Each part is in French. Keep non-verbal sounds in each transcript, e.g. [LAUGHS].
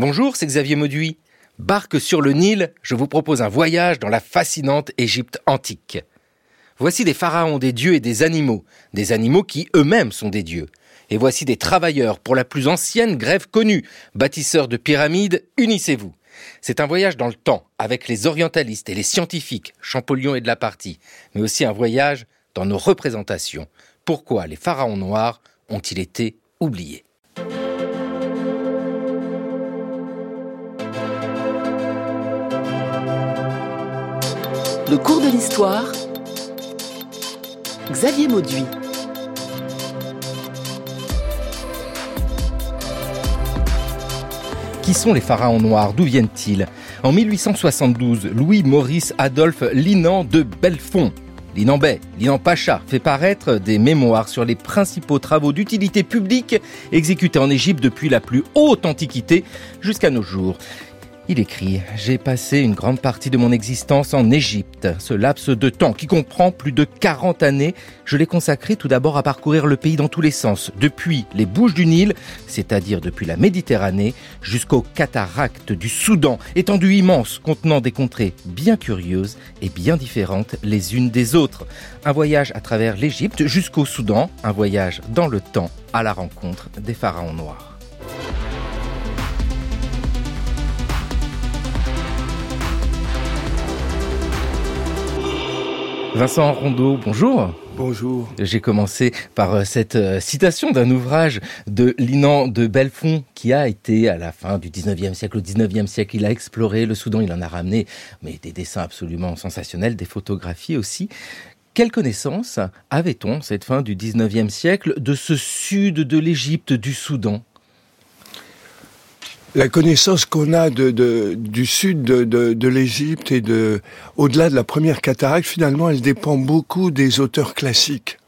Bonjour, c'est Xavier Mauduit. Barque sur le Nil, je vous propose un voyage dans la fascinante Égypte antique. Voici des pharaons, des dieux et des animaux, des animaux qui eux-mêmes sont des dieux. Et voici des travailleurs pour la plus ancienne grève connue, bâtisseurs de pyramides, unissez-vous. C'est un voyage dans le temps, avec les orientalistes et les scientifiques, Champollion et de la partie, mais aussi un voyage dans nos représentations. Pourquoi les pharaons noirs ont-ils été oubliés? Le cours de l'histoire, Xavier Mauduit. Qui sont les pharaons noirs? D'où viennent-ils? En 1872, Louis-Maurice Adolphe Linan de Belfond, Linan Bey, Linan Pacha, fait paraître des mémoires sur les principaux travaux d'utilité publique exécutés en Égypte depuis la plus haute antiquité jusqu'à nos jours. Il écrit J'ai passé une grande partie de mon existence en Égypte. Ce laps de temps, qui comprend plus de 40 années, je l'ai consacré tout d'abord à parcourir le pays dans tous les sens, depuis les Bouches du Nil, c'est-à-dire depuis la Méditerranée, jusqu'aux cataractes du Soudan, étendue immense contenant des contrées bien curieuses et bien différentes les unes des autres. Un voyage à travers l'Égypte jusqu'au Soudan, un voyage dans le temps à la rencontre des pharaons noirs. Vincent Rondeau, bonjour. Bonjour. J'ai commencé par euh, cette euh, citation d'un ouvrage de Linan de Belfond qui a été à la fin du 19e siècle, au 19e siècle, il a exploré le Soudan, il en a ramené mais des dessins absolument sensationnels, des photographies aussi. Quelle connaissance avait-on, cette fin du 19e siècle, de ce sud de l'Égypte, du Soudan? La connaissance qu'on a de, de, du sud de, de l'Égypte et de au-delà de la première cataracte, finalement, elle dépend beaucoup des auteurs classiques.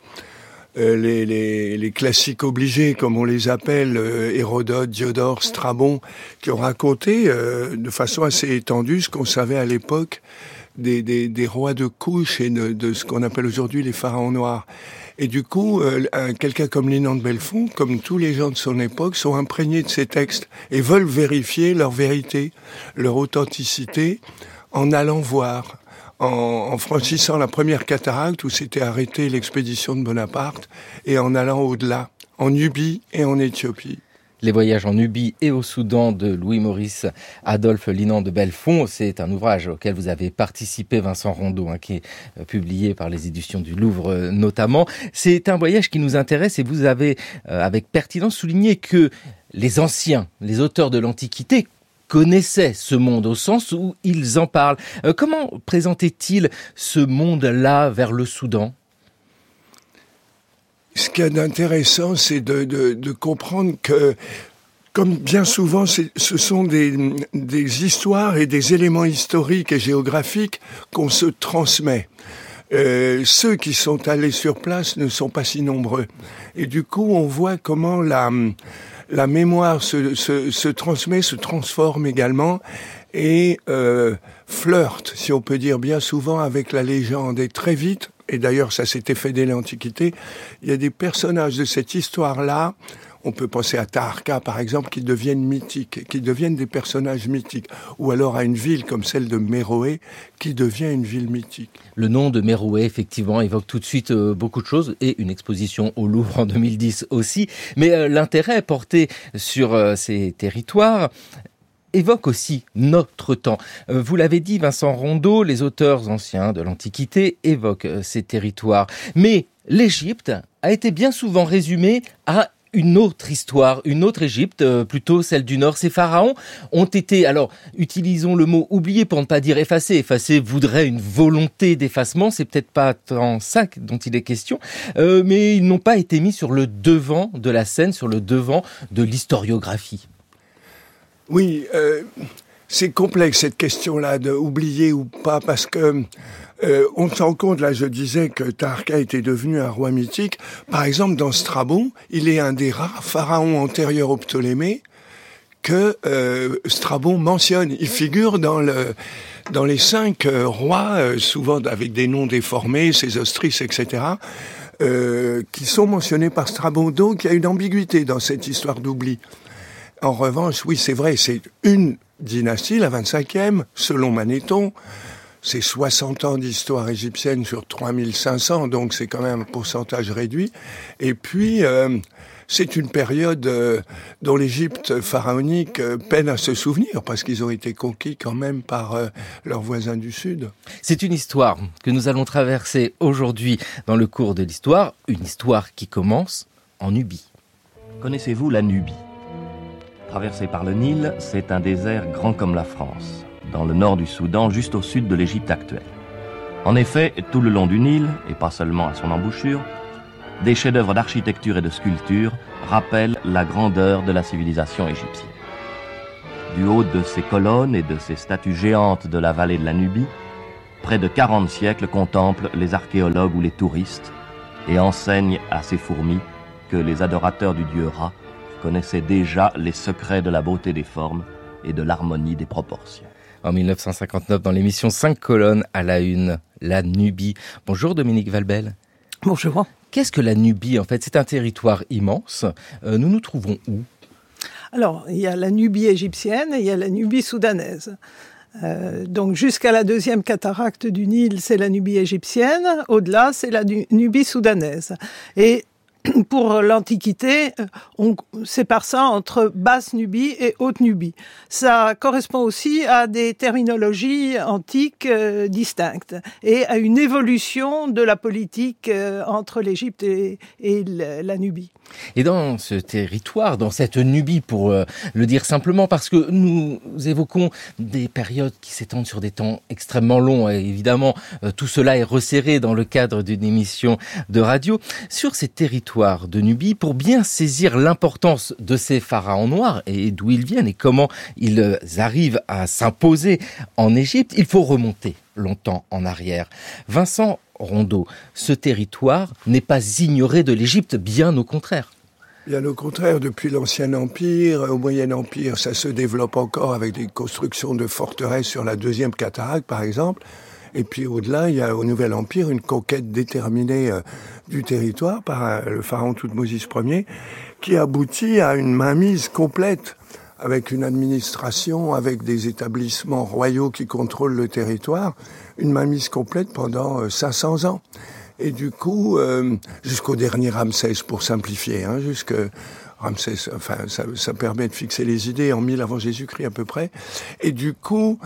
Euh, les, les, les, classiques obligés, comme on les appelle, euh, Hérodote, Diodore, Strabon, qui ont raconté euh, de façon assez étendue ce qu'on savait à l'époque des, des, des, rois de couche et de, de ce qu'on appelle aujourd'hui les pharaons noirs. Et du coup, euh, quelqu'un comme Linan de Belfond, comme tous les gens de son époque, sont imprégnés de ces textes et veulent vérifier leur vérité, leur authenticité, en allant voir, en, en franchissant la première cataracte où s'était arrêtée l'expédition de Bonaparte, et en allant au-delà, en Nubie et en Éthiopie. Les voyages en Nubie et au Soudan de Louis-Maurice Adolphe Linan de Belfond. C'est un ouvrage auquel vous avez participé, Vincent Rondeau, hein, qui est euh, publié par les éditions du Louvre euh, notamment. C'est un voyage qui nous intéresse et vous avez, euh, avec pertinence, souligné que les anciens, les auteurs de l'Antiquité, connaissaient ce monde au sens où ils en parlent. comment présentaient-ils ce monde-là vers le Soudan? Ce qu'il y a d'intéressant, c'est de, de, de, comprendre que, comme bien souvent, ce sont des, des, histoires et des éléments historiques et géographiques qu'on se transmet. Euh, ceux qui sont allés sur place ne sont pas si nombreux. Et du coup, on voit comment la, la mémoire se, se, se transmet, se transforme également et euh, flirte, si on peut dire bien souvent, avec la légende. Et très vite, et d'ailleurs ça s'était fait dès l'Antiquité, il y a des personnages de cette histoire-là, on peut penser à Taharka par exemple, qui deviennent mythiques, qui deviennent des personnages mythiques, ou alors à une ville comme celle de Méroé, qui devient une ville mythique. Le nom de Méroé, effectivement, évoque tout de suite euh, beaucoup de choses, et une exposition au Louvre en 2010 aussi, mais euh, l'intérêt porté sur euh, ces territoires évoque aussi notre temps. Euh, vous l'avez dit, Vincent Rondeau, les auteurs anciens de l'Antiquité évoquent euh, ces territoires. Mais l'Égypte a été bien souvent résumée à une autre histoire, une autre Égypte, euh, plutôt celle du Nord. Ces pharaons ont été, alors utilisons le mot oublié pour ne pas dire effacé. Effacé voudrait une volonté d'effacement, c'est peut-être pas tant ça dont il est question, mais ils n'ont pas été mis sur le devant de la scène, sur le devant de l'historiographie. Oui, euh, c'est complexe cette question-là de oublier ou pas parce que euh, on se rend compte, là je disais que Tarka était devenu un roi mythique. Par exemple, dans Strabon, il est un des rares pharaons antérieurs au Ptolémée que euh, Strabon mentionne. Il figure dans le dans les cinq euh, rois, euh, souvent avec des noms déformés, Sésostris, etc., qui sont mentionnés par Strabon. Donc il y a une ambiguïté dans cette histoire d'oubli. En revanche, oui, c'est vrai, c'est une dynastie, la 25e, selon Manéthon. C'est 60 ans d'histoire égyptienne sur 3500, donc c'est quand même un pourcentage réduit. Et puis, euh, c'est une période euh, dont l'Égypte pharaonique euh, peine à se souvenir, parce qu'ils ont été conquis quand même par leurs voisins du Sud. C'est une histoire que nous allons traverser aujourd'hui dans le cours de l'histoire, une histoire qui commence en Nubie. Connaissez-vous la Nubie? Traversé par le Nil, c'est un désert grand comme la France, dans le nord du Soudan, juste au sud de l'Égypte actuelle. En effet, tout le long du Nil, et pas seulement à son embouchure, des chefs-d'œuvre d'architecture et de sculpture rappellent la grandeur de la civilisation égyptienne. Du haut de ces colonnes et de ces statues géantes de la vallée de la Nubie, près de 40 siècles contemplent les archéologues ou les touristes et enseignent à ces fourmis que les adorateurs du dieu Ra connaissait déjà les secrets de la beauté des formes et de l'harmonie des proportions. En 1959, dans l'émission 5 colonnes à la une, la Nubie. Bonjour Dominique Valbel. Bonjour. Qu'est-ce que la Nubie en fait? C'est un territoire immense. Euh, nous nous trouvons où? Alors, il y a la Nubie égyptienne et il y a la Nubie soudanaise. Euh, donc jusqu'à la deuxième cataracte du Nil, c'est la Nubie égyptienne. Au-delà, c'est la Nubie soudanaise. Et [COUGHS] pour l'Antiquité, on sépare ça entre Basse-Nubie et Haute-Nubie. Ça correspond aussi à des terminologies antiques euh, distinctes et à une évolution de la politique euh, entre l'Égypte et, la Nubie. Et dans ce territoire, dans cette Nubie, pour euh, le dire simplement, parce que nous évoquons des périodes qui s'étendent sur des temps extrêmement longs, et évidemment, tout cela est resserré dans le cadre d'une émission de radio. Sur ces territoires, de Nubie pour bien saisir l'importance de ces pharaons noirs et d'où ils viennent et comment ils arrivent à s'imposer en Égypte, il faut remonter longtemps en arrière. Vincent Rondeau, ce territoire n'est pas ignoré de l'Égypte, bien au contraire. Bien au contraire, depuis l'Ancien Empire, au Moyen Empire, ça se développe encore avec des constructions de forteresses sur la deuxième cataracte, par exemple. Et puis au-delà, il y a au Nouvel Empire une conquête déterminée euh, du territoire par euh, le pharaon Toutmosis Ier, qui aboutit à une mainmise complète avec une administration, avec des établissements royaux qui contrôlent le territoire, une mainmise complète pendant 500 euh, ans. Et du coup, jusqu'au dernier Ramsès, pour simplifier, hein, jusque Ramsès, enfin, ça, ça, permet de fixer les idées en 1000 avant Jésus-Christ à peu près. Et du coup,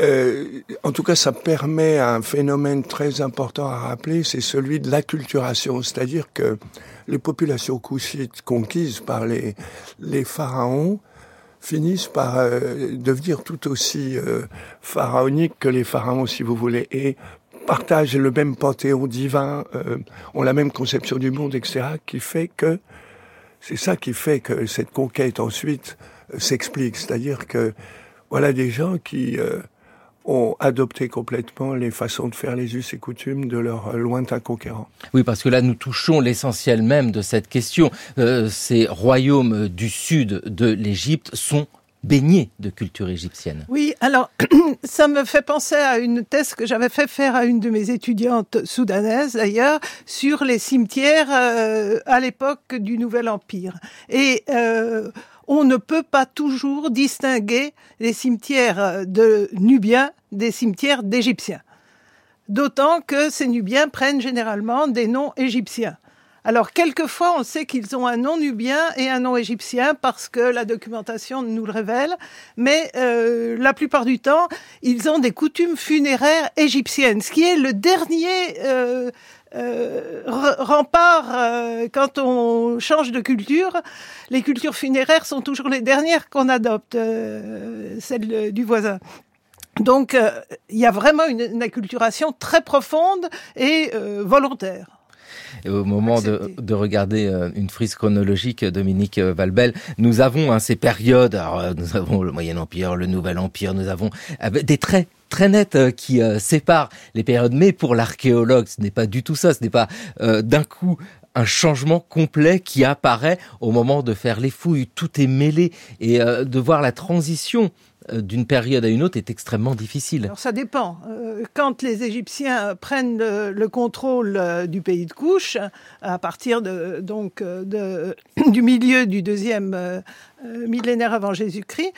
euh, en tout cas, ça permet un phénomène très important à rappeler, c'est celui de l'acculturation, c'est-à-dire que les populations couchites conquises par les, les pharaons finissent par euh, devenir tout aussi euh, pharaoniques que les pharaons, si vous voulez, et partagent le même panthéon divin, ont la même conception du monde, etc., qui fait que c'est ça qui fait que cette conquête ensuite s'explique, c'est-à-dire que voilà des gens qui ont adopté complètement les façons de faire les us et coutumes de leurs lointains conquérants. Oui, parce que là, nous touchons l'essentiel même de cette question. Euh, ces royaumes du sud de l'Égypte sont baignés de culture égyptienne. Oui, alors [CLEARS THROAT] ça me fait penser à une thèse que j'avais fait faire à une de mes étudiantes soudanaises d'ailleurs sur les cimetières euh, à l'époque du Nouvel Empire. Et euh, on ne peut pas toujours distinguer les cimetières de Nubiens des cimetières d'Égyptiens. D'autant que ces Nubiens prennent généralement des noms égyptiens. Alors, quelquefois, on sait qu'ils ont un nom nubien et un nom égyptien parce que la documentation nous le révèle, mais euh, la plupart du temps, ils ont des coutumes funéraires égyptiennes, ce qui est le dernier euh, euh, rempart euh, quand on change de culture. Les cultures funéraires sont toujours les dernières qu'on adopte, euh, celles du voisin. Donc, il y a vraiment une, une, acculturation très profonde et volontaire. Et au moment de, de, regarder une frise chronologique, Dominique Valbel, nous avons hein, ces périodes. Alors, nous avons le Moyen Empire, le Nouvel Empire, nous avons des traits très net euh, qui euh, sépare les périodes. Mais pour l'archéologue, ce n'est pas du tout ça. Ce n'est pas euh, d'un coup un changement complet qui apparaît au moment de faire les fouilles. Tout est mêlé et euh, de voir la transition euh, d'une période à une autre est extrêmement difficile. Alors ça dépend. Euh, quand les Égyptiens prennent le, contrôle du pays de Couche, à partir de, donc de, [CLEARS THROAT] du milieu du deuxième millénaire avant Jésus-Christ,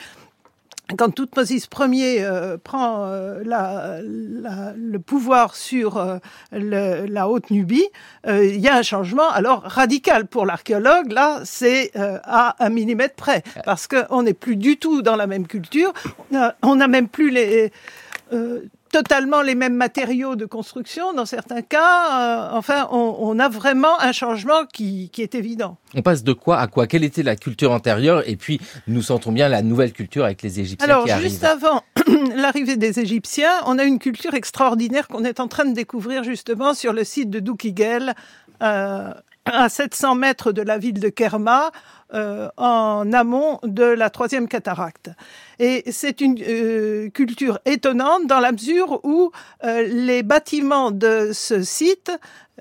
quand Toutmosis Ier euh, prend euh, la, la, le pouvoir sur euh, le, la Haute-Nubie, il y a un changement alors radical pour l'archéologue. Là, c'est à un millimètre près, parce qu'on n'est plus du tout dans la même culture. On n'a même plus les totalement les mêmes matériaux de construction dans certains cas. Euh, enfin, on, a vraiment un changement qui, est évident. On passe de quoi à quoi? Quelle était la culture antérieure? Et puis, nous sentons bien la nouvelle culture avec les Égyptiens Alors, qui arrivent. juste avant [CLEARS THROAT] l'arrivée des Égyptiens, on a une culture extraordinaire qu'on est en train de découvrir justement sur le site de Doukigel, euh, à 700 mètres de la ville de Kerma, euh, en amont de la troisième cataracte. Et c'est une euh, culture étonnante dans la mesure où euh, les bâtiments de ce site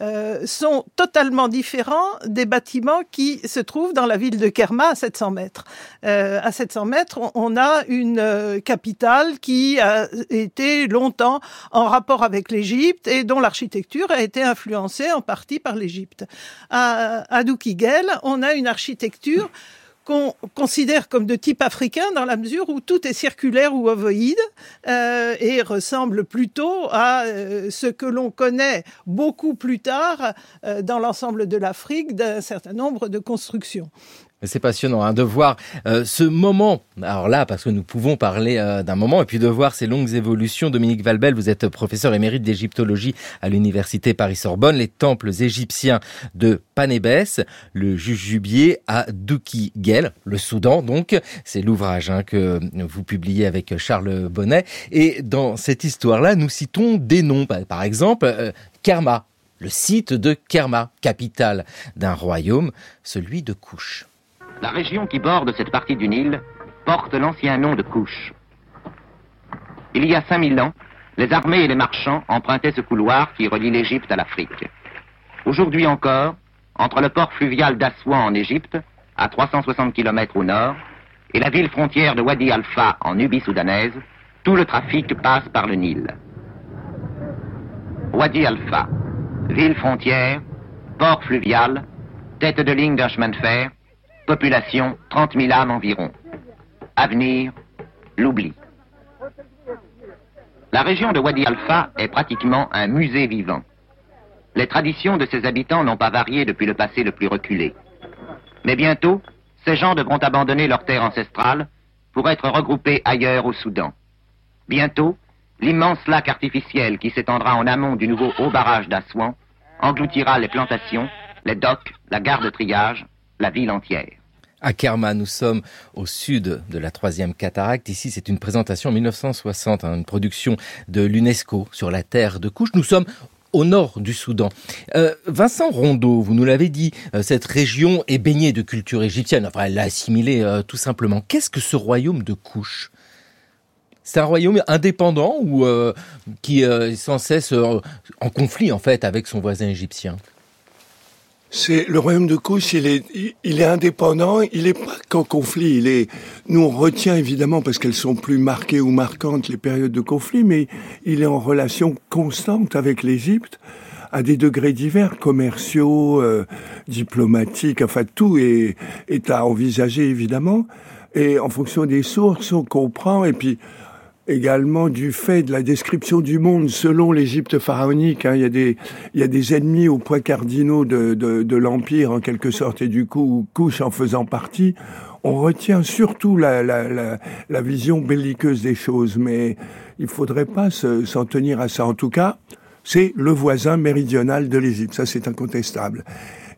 euh, sont totalement différents des bâtiments qui se trouvent dans la ville de Kerma à 700 mètres. Euh, à 700 mètres, on a une euh, capitale qui a été longtemps en rapport avec l'Égypte et dont l'architecture a été influencée en partie par l'Égypte. À, à Doukigel, on a une architecture qu'on considère comme de type africain dans la mesure où tout est circulaire ou ovoïde euh, et ressemble plutôt à euh, ce que l'on connaît beaucoup plus tard euh, dans l'ensemble de l'Afrique d'un certain nombre de constructions. C'est passionnant hein, de voir euh, ce moment. Alors là, parce que nous pouvons parler euh, d'un moment, et puis de voir ces longues évolutions. Dominique Valbel, vous êtes professeur émérite d'égyptologie à l'université Paris-Sorbonne. Les temples égyptiens de Panébès, le Jujubier à Doukigel, le Soudan. Donc, c'est l'ouvrage hein, que vous publiez avec Charles Bonnet. Et dans cette histoire-là, nous citons des noms. Par exemple, euh, Kerma, le site de Kerma, capitale d'un royaume, celui de Couche. La région qui borde cette partie du Nil porte l'ancien nom de Couche. Il y a 5000 ans, les armées et les marchands empruntaient ce couloir qui relie l'Égypte à l'Afrique. Aujourd'hui encore, entre le port fluvial d'Assouan en Égypte, à 360 km au nord, et la ville frontière de Wadi Alpha en Nubie soudanaise, tout le trafic passe par le Nil. Wadi Alpha, ville frontière, port fluvial, tête de ligne d'un chemin de fer, Population 30 000 âmes environ. Avenir, l'oubli. La région de Wadi Alpha est pratiquement un musée vivant. Les traditions de ses habitants n'ont pas varié depuis le passé le plus reculé. Mais bientôt, ces gens devront abandonner leur terre ancestrale pour être regroupés ailleurs au Soudan. Bientôt, l'immense lac artificiel qui s'étendra en amont du nouveau haut barrage d'Assouan engloutira les plantations, les docks, la gare de triage, la ville entière. À Kerma, nous sommes au sud de la troisième cataracte. Ici, c'est une présentation en 1960, hein, une production de l'UNESCO sur la terre de couche. Nous sommes au nord du Soudan. Euh, Vincent Rondeau, vous nous l'avez dit, euh, cette région est baignée de culture égyptienne. Enfin, elle l'a assimilée euh, tout simplement. Qu'est-ce que ce royaume de couche c'est un royaume indépendant ou qui est sans cesse en conflit en fait avec son voisin égyptien? C'est le royaume de Kouch, il est, il est indépendant, il n'est pas qu'en conflit. Il est, nous on retient évidemment parce qu'elles sont plus marquées ou marquantes les périodes de conflit, mais il est en relation constante avec l'Égypte à des degrés divers, commerciaux, euh, diplomatiques, enfin tout est, est à envisager évidemment. Et en fonction des sources, on comprend. Et puis également du fait de la description du monde selon l'Égypte pharaonique. Hein. Il, y a des, il y a des ennemis aux points cardinaux de, de, de l'Empire, en quelque sorte, et du coup, couche en faisant partie. On retient surtout la, la, la, la vision belliqueuse des choses, mais il faudrait pas s'en tenir à ça. En tout cas, c'est le voisin méridional de l'Égypte, ça c'est incontestable.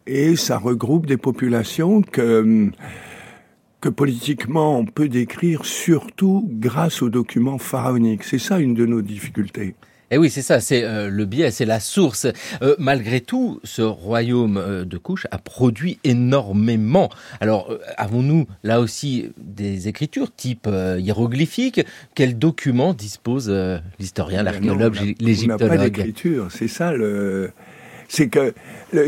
Et ça regroupe des populations que que politiquement on peut décrire surtout grâce aux documents pharaoniques. C'est ça une de nos difficultés. Eh oui, c'est ça, c'est euh, le biais, c'est la source. Euh, malgré tout, ce royaume euh, de Couche a produit énormément. Alors, avons-nous là aussi des écritures type hiéroglyphique? Quels documents dispose l'historien, l'archéologue, l'égyptologue? On n'a pas d'écriture, c'est ça le c'est que,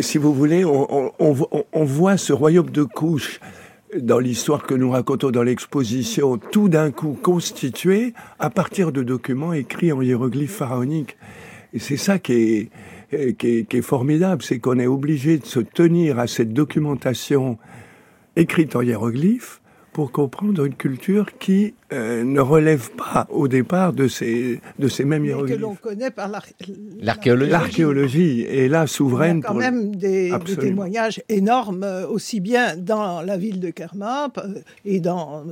si vous voulez, on, on, voit ce royaume de couches dans l'histoire que nous racontons dans l'exposition, tout d'un coup constitué à partir de documents écrits en hiéroglyphes pharaoniques. Et c'est ça qui est, formidable, c'est qu'on est obligé de se tenir à cette documentation écrite en hiéroglyphes pour comprendre une culture qui euh, ne relève pas au départ de ces, de ces mêmes hiéroglyphes. que l'on connaît par l'archéologie. L'archéologie est là souveraine. Il y a quand même des, témoignages énormes, euh, aussi bien dans la ville de Kerma euh, et dans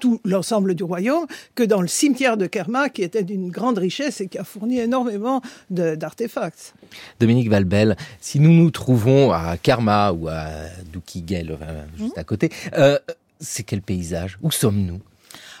tout l'ensemble du royaume, que dans le cimetière de Kerma, qui était d'une grande richesse et qui a fourni énormément d'artefacts. Dominique Valbel, si nous nous trouvons à Kerma ou à Doukigel, juste à côté, c'est quel paysage? Où sommes-nous?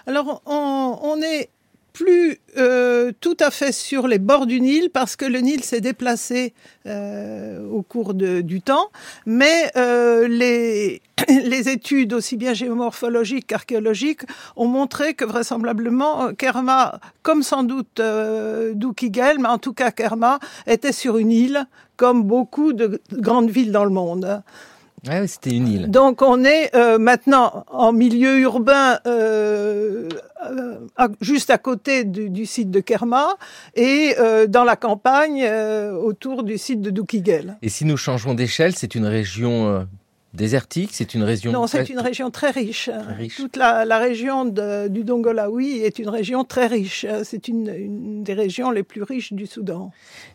Alors, on, est plus euh, tout à fait sur les bords du Nil parce que le Nil s'est déplacé euh, au cours du temps, mais euh, les, [COUGHS] les études aussi bien géomorphologiques qu'archéologiques ont montré que vraisemblablement Kerma, comme sans doute euh, Doukigel, mais en tout cas Kerma, était sur une île comme beaucoup de grandes villes dans le monde. Ah oui, c'était une île. Donc on est euh, maintenant en milieu urbain, euh, euh juste à côté du, du, site de Kerma, et euh, dans la campagne autour du site de Doukigel. Et si nous changeons d'échelle, c'est une région désertique C'est une région Non, c'est une région très riche. Toute la, région du Dongolawi est une région très riche. C'est une, des régions les plus riches du Soudan.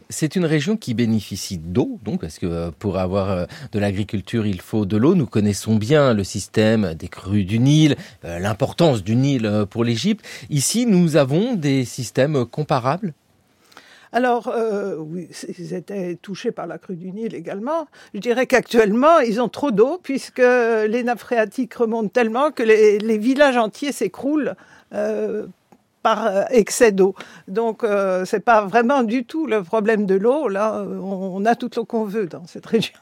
C'est une région qui bénéficie d'eau, donc parce que euh, pour avoir euh, de l'agriculture, il faut de l'eau. Nous connaissons bien le système des crues du Nil, euh, l'importance du Nil pour l'Égypte. Ici, nous avons des systèmes comparables alors, euh, oui, ils étaient touchés par la crue du Nil également. Je dirais qu'actuellement, ils ont trop d'eau puisque les nappes phréatiques remontent tellement que les, villages entiers s'écroulent. Euh, par euh, excès d'eau. Donc, euh, c'est pas vraiment du tout le problème de l'eau. Là, on, a toute l'eau qu'on veut dans cette région.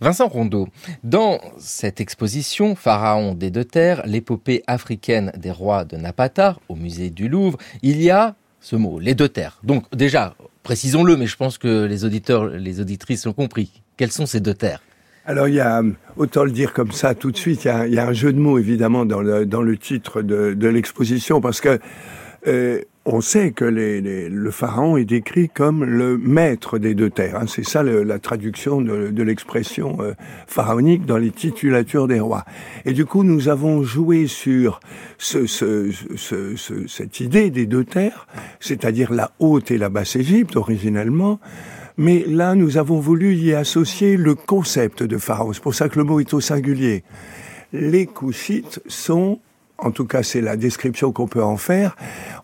Vincent Rondeau, dans cette exposition Pharaon des deux terres, l'épopée africaine des rois de Napata au musée du Louvre, il y a ce mot, les deux terres. Donc déjà, précisons-le, mais je pense que les auditeurs, les auditrices ont compris. Quelles sont ces deux terres? Alors il y a, autant le dire comme ça tout de suite, il y a, un jeu de mots évidemment dans le, dans le titre de, de l'exposition parce que euh, on sait que le pharaon est décrit comme le maître des deux terres. Hein. C'est ça la traduction de, l'expression euh, pharaonique dans les titulatures des rois. Et du coup, nous avons joué sur ce, cette idée des deux terres, c'est-à-dire la haute et la basse Égypte originellement. Mais là, nous avons voulu y associer le concept de pharaon. C'est pour ça que le mot est au singulier. Les Couchites sont en tout cas c'est la description qu'on peut en faire,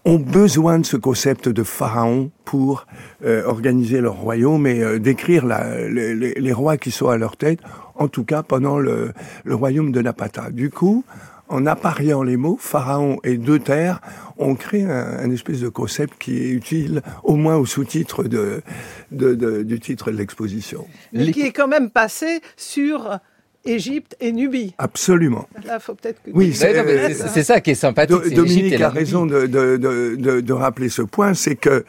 ont besoin de ce concept de pharaon pour euh, organiser leur royaume et euh, décrire la, les, rois qui sont à leur tête, en tout cas pendant le, le royaume de Napata. Du coup, en appariant les mots pharaon et deux terres, on crée un, espèce de concept qui est utile au moins au sous-titre de, de, de, du titre de l'exposition. Mais qui est quand même passé sur Égypte et Nubie. Absolument. Là, faut peut-être que oui, c'est ça qui est sympathique. Dominique a raison de, de, de, de, rappeler ce point, c'est que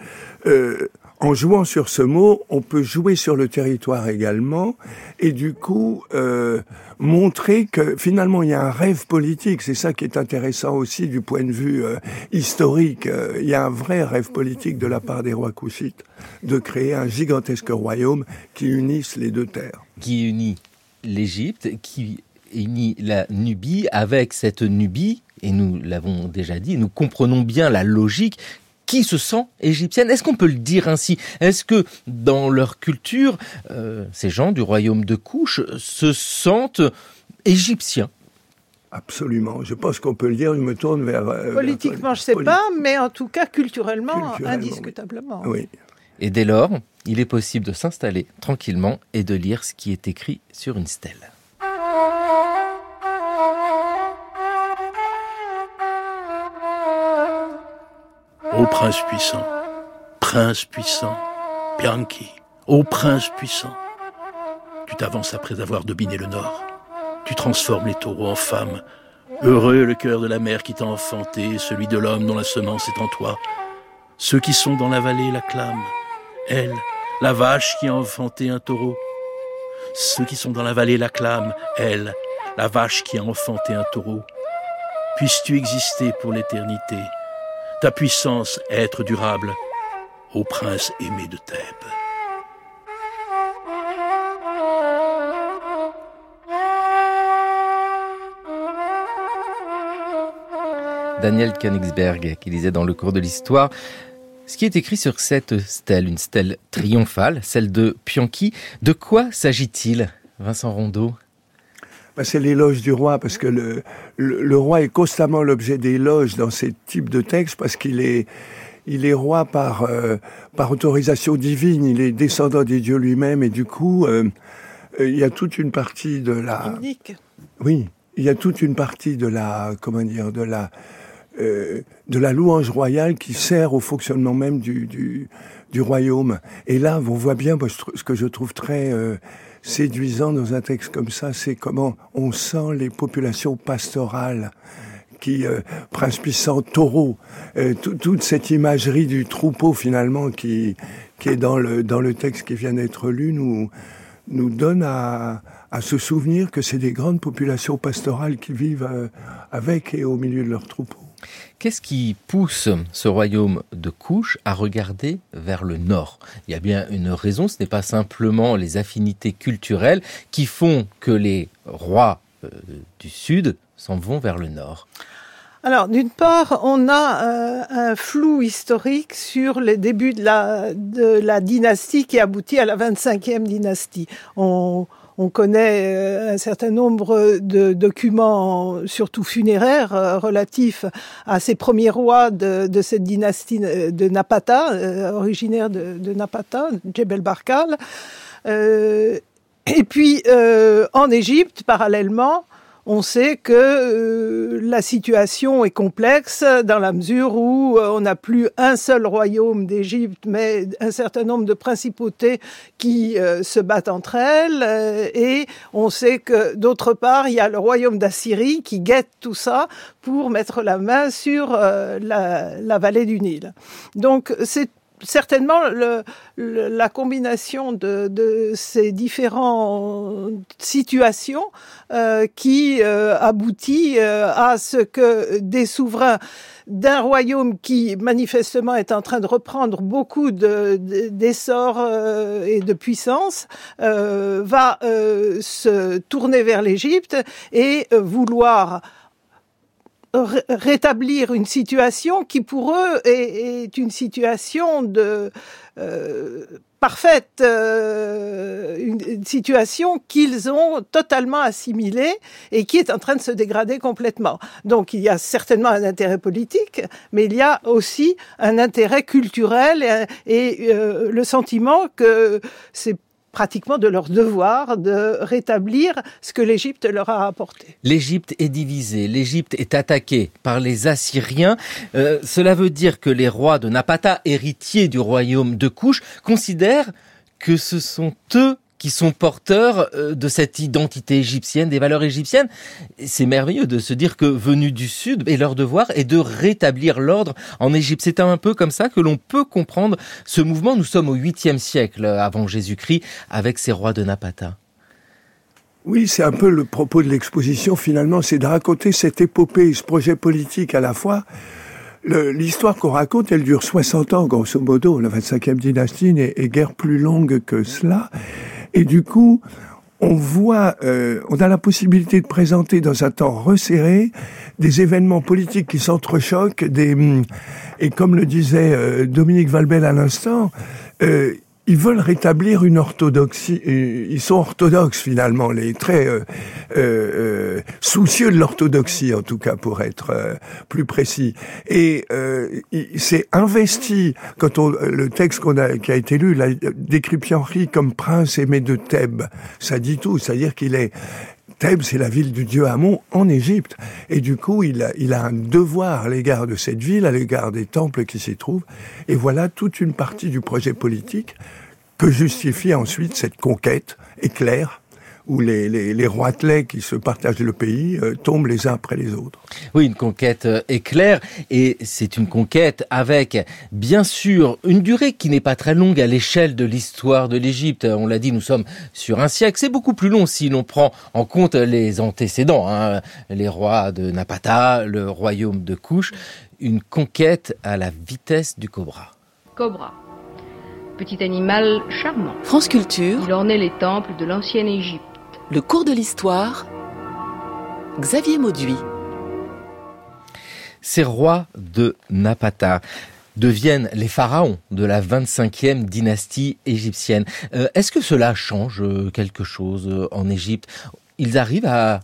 euh, en jouant sur ce mot, on peut jouer sur le territoire également, et du coup euh, montrer que finalement il y a un rêve politique. C'est ça qui est intéressant aussi du point de vue euh, historique. Euh, il y a un vrai rêve politique de la part des rois couchites de créer un gigantesque royaume qui unisse les deux terres. Qui unit l'Égypte qui unit la Nubie avec cette Nubie, et nous l'avons déjà dit, nous comprenons bien la logique qui se sent égyptienne. Est-ce qu'on peut le dire ainsi? Est-ce que dans leur culture, euh, ces gens du royaume de Couche se sentent égyptiens? Absolument. Je pense qu'on peut le dire. Je me tourne vers. Euh, Politiquement, je ne sais pas, mais en tout cas, culturellement, indiscutablement. oui. Et dès lors, il est possible de s'installer tranquillement et de lire ce qui est écrit sur une stèle. Ô prince puissant, prince puissant, Bianchi, ô prince puissant, tu t'avances après avoir dominé le nord, tu transformes les taureaux en femmes, heureux le cœur de la mère qui t'a enfanté, celui de l'homme dont la semence est en toi, ceux qui sont dans la vallée l'acclament, elle, la vache qui a enfanté un taureau. Ceux qui sont dans la vallée l'acclament, elle, la vache qui a enfanté un taureau. Puisses-tu exister pour l'éternité, ta puissance être durable, ô prince aimé de Thèbes. Daniel Königsberg qui disait dans le cours de l'histoire ce qui est écrit sur cette stèle, une stèle triomphale, celle de Pianchi, de quoi s'agit-il, Vincent Rondeau? Bah, c'est l'éloge du roi, parce que le, le, roi est constamment l'objet d'éloges dans ces types de textes, parce qu'il est, il est roi par, euh, par autorisation divine, il est descendant des dieux lui-même, et du coup, euh, euh, il y a toute une partie de la... Oui, il y a toute une partie de la, comment dire, de la, euh, de la louange royale qui sert au fonctionnement même du, du, du royaume. Et là, on voit bien ce que je trouve très euh, séduisant dans un texte comme ça, c'est comment on sent les populations pastorales qui euh, prince puissant taureau euh, toute cette imagerie du troupeau finalement qui qui est dans le dans le texte qui vient d'être lu nous nous donne à à se souvenir que c'est des grandes populations pastorales qui vivent avec et au milieu de leurs troupeaux. Qu'est-ce qui pousse ce royaume de couche à regarder vers le nord? Il y a bien une raison, ce n'est pas simplement les affinités culturelles qui font que les rois euh, du sud s'en vont vers le nord. Alors, d'une part, on a euh, un flou historique sur les débuts de la, dynastie qui aboutit à la 25e dynastie. On connaît euh, un certain nombre de documents, surtout funéraires, euh, relatifs à ces premiers rois de, cette dynastie de Napata, euh, originaire de, Napata, Djebel Barkal. et puis, en Égypte, parallèlement, on sait que euh, la situation est complexe dans la mesure où euh, on n'a plus un seul royaume d'Égypte, mais un certain nombre de principautés qui euh, se battent entre elles. et on sait que d'autre part, il y a le royaume d'Assyrie qui guette tout ça pour mettre la main sur la, la vallée du Nil. Donc c'est certainement le, la combination de, ces différentes situations euh, qui euh, aboutit euh, à ce que des souverains d'un royaume qui manifestement est en train de reprendre beaucoup d'essor de, et de puissance va se tourner vers l'Égypte et vouloir rétablir une situation qui pour eux est, une situation de euh, parfaite, euh, une, situation qu'ils ont totalement assimilée et qui est en train de se dégrader complètement. Donc il y a certainement un intérêt politique, mais il y a aussi un intérêt culturel et, euh, le sentiment que c'est pratiquement de leur devoir de rétablir ce que l'Égypte leur a apporté. L'Égypte est divisée, l'Égypte est attaquée par les Assyriens. Euh, cela veut dire que les rois de Napata, héritiers du royaume de Couche, considèrent que ce sont eux qui sont porteurs euh, de cette identité égyptienne, des valeurs égyptiennes. C'est merveilleux de se dire que venus du Sud, et leur devoir est de rétablir l'ordre en Égypte. C'est un peu comme ça que l'on peut comprendre ce mouvement. Nous sommes au 8e siècle avant Jésus-Christ avec ces rois de Napata. Oui, c'est un peu le propos de l'exposition finalement, c'est de raconter cette épopée, ce projet politique à la fois. L'histoire qu'on raconte, elle dure 60 ans, grosso modo. La 25e dynastie est guère plus longue que cela. Et du coup, on voit, euh, on a la possibilité de présenter dans un temps resserré des événements politiques qui s'entrechoquent, des hum, et comme le disait euh, Dominique Valbel à l'instant, euh, ils veulent rétablir une orthodoxie. Ils sont orthodoxes finalement, les très euh, euh, euh soucieux de l'orthodoxie en tout cas pour être euh, plus précis. Et c'est investi quand on le texte qu'on a qui a été lu, la décrit Henri comme prince aimé de Thèbes. Ça dit tout, c'est-à-dire qu'il est Thèbes, c'est la ville du dieu Amon en Égypte. Et du coup, il a, il a un devoir à l'égard de cette ville, à l'égard des temples qui s'y trouvent. Et voilà toute une partie du projet politique que justifie ensuite cette conquête éclair où les, les, les roitelets qui se partagent le pays euh, tombent les uns après les autres. Oui, une conquête euh, éclair, et c'est une conquête avec, bien sûr, une durée qui n'est pas très longue à l'échelle de l'histoire de l'Égypte. On l'a dit, nous sommes sur un siècle. C'est beaucoup plus long si l'on prend en compte les antécédents, hein, les rois de Napata, le royaume de Couche. Une conquête à la vitesse du cobra. Cobra. Petit animal charmant. France Culture, Il ornait les temples de l'ancienne Égypte. Le cours de l'histoire. Xavier Mauduit. Ces rois de Napata deviennent les pharaons de la 25e dynastie égyptienne. Euh, Est-ce que cela change euh, quelque chose euh, en Égypte? Ils arrivent à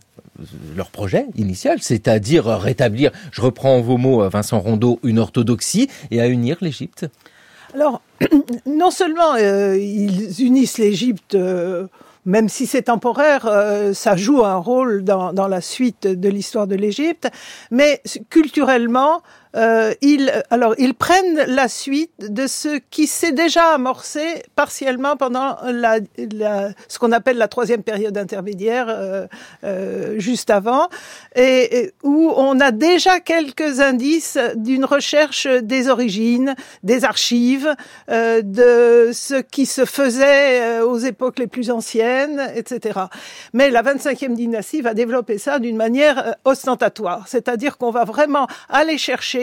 leur projet initial, c'est-à-dire rétablir, je reprends vos mots, Vincent Rondeau, une orthodoxie et à unir l'Égypte? Alors, [CLEARS THROAT] non seulement euh, ils unissent l'Égypte, euh, même si c'est temporaire, euh, ça joue un rôle dans, dans la suite de l'histoire de l'Égypte, mais culturellement, euh, ils, alors, ils prennent la suite de ce qui s'est déjà amorcé partiellement pendant la, la- ce qu'on appelle la troisième période intermédiaire, euh, euh, juste avant, et, et où on a déjà quelques indices d'une recherche des origines, des archives, euh, de ce qui se faisait euh, aux époques les plus anciennes, etc. Mais la 25e dynastie va développer ça d'une manière euh, ostentatoire, c'est-à-dire qu'on va vraiment aller chercher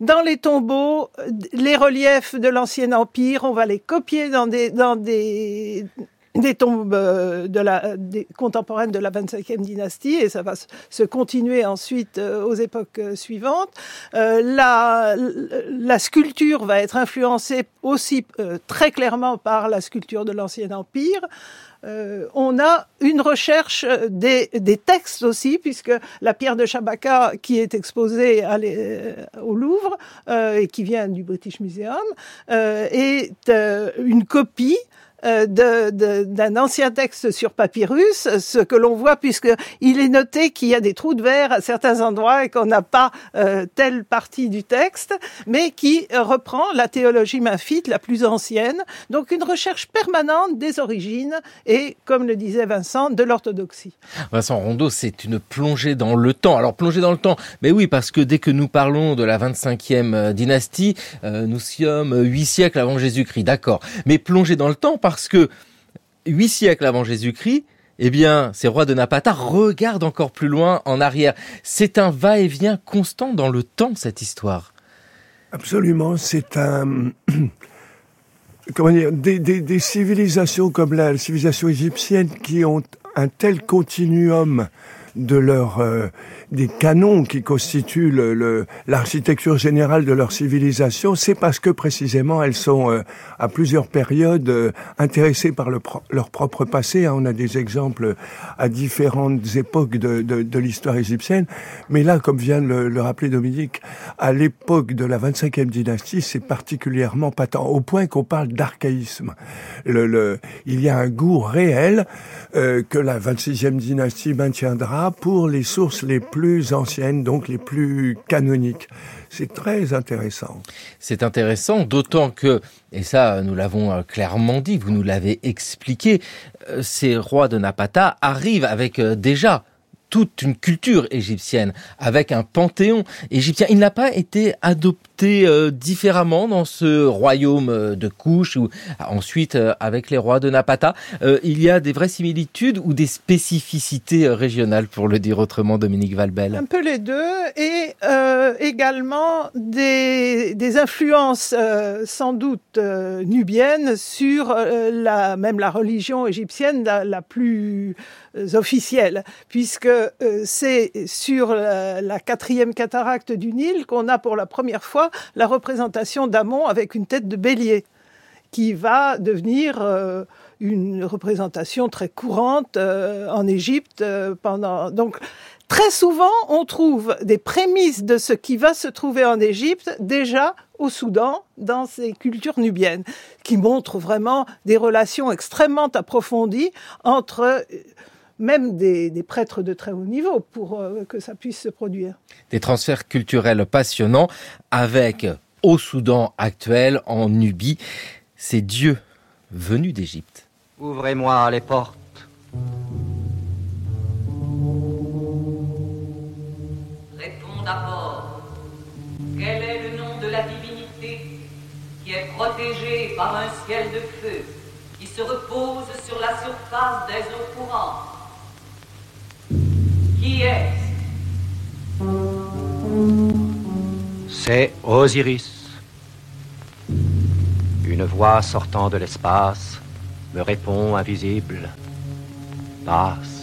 dans les tombeaux euh, les reliefs de l'ancien empire, on va les copier dans des dans des des tombes euh, de la, des contemporaines de la 25e dynastie et ça va se- continuer ensuite euh, aux époques euh, suivantes. Euh, la, la sculpture va être influencée aussi euh, très clairement par la sculpture de l'Ancien Empire. Euh, on a une recherche des, des textes aussi, puisque la pierre de Shabaka, qui est exposée à euh, au Louvre euh, et qui vient du British Museum, euh, est une copie d'un ancien texte sur papyrus, ce que l'on voit puisque il est noté qu'il y a des trous de verre à certains endroits et qu'on n'a pas euh, telle partie du texte, mais qui euh, reprend la théologie memphite la plus ancienne. Donc une recherche permanente des origines et, comme le disait Vincent, de l'orthodoxie. Vincent Rondeau, c'est une plongée dans le temps. Alors plongée dans le temps, mais oui, parce que dès que nous parlons de la 25e dynastie, euh, nous sommes huit siècles avant Jésus-Christ, d'accord. Mais plongée dans le temps parce que huit siècles avant Jésus-Christ, eh bien, ces rois de Napata regardent encore plus loin en arrière. C'est un va-et-vient constant dans le temps, cette histoire. Absolument, c'est un... [CLEARS THROAT] Comment dire des civilisations comme la civilisation égyptienne qui ont un tel continuum de leur euh, des canons qui constituent le- le- l'architecture générale de leur civilisation, c'est parce que précisément elles sont euh, à plusieurs périodes euh, intéressées par le pro- leur propre passé. hein. On a des exemples à différentes époques de, de, de l'histoire égyptienne, mais là, comme vient le, le rappeler Dominique, à l'époque de la 25e dynastie, c'est particulièrement patent, au point qu'on parle d'archaïsme. Le, le, il y a un goût réel euh, que la 26e dynastie maintiendra pour les sources les plus anciennes, donc les plus canoniques. C'est très intéressant. C'est intéressant, d'autant que, et ça nous l'avons euh, clairement dit, vous nous l'avez expliqué, euh, ces rois de Napata arrivent avec euh, déjà toute une culture égyptienne, avec un panthéon égyptien. Il n'a pas été adopté euh, différemment dans ce royaume euh, de Couche ou ensuite euh, avec les rois de Napata. Il y a des vraies similitudes ou des spécificités régionales, pour le dire autrement, Dominique Valbel? Un peu les deux et également des, influences sans doute nubiennes sur la, même la religion égyptienne la, plus officielle, puisque c'est sur la quatrième cataracte du Nil qu'on a pour la première fois la représentation d'Amon avec une tête de bélier qui va devenir euh, une représentation très courante euh, en Égypte euh, pendant donc très souvent on trouve des prémices de ce qui va se trouver en Égypte déjà au Soudan dans ces cultures nubiennes qui montrent vraiment des relations extrêmement approfondies entre même des, prêtres de très haut niveau pour euh, que ça puisse se produire. Des transferts culturels passionnants avec au Soudan actuel, en Nubie, ces dieux venus d'Égypte. Ouvrez-moi les portes. Réponds d'abord. Quel est le nom de la divinité qui est protégée par un ciel de feu, qui se repose sur la surface des eaux courantes? C'est Osiris. Une voix sortant de l'espace me répond invisible. Passe.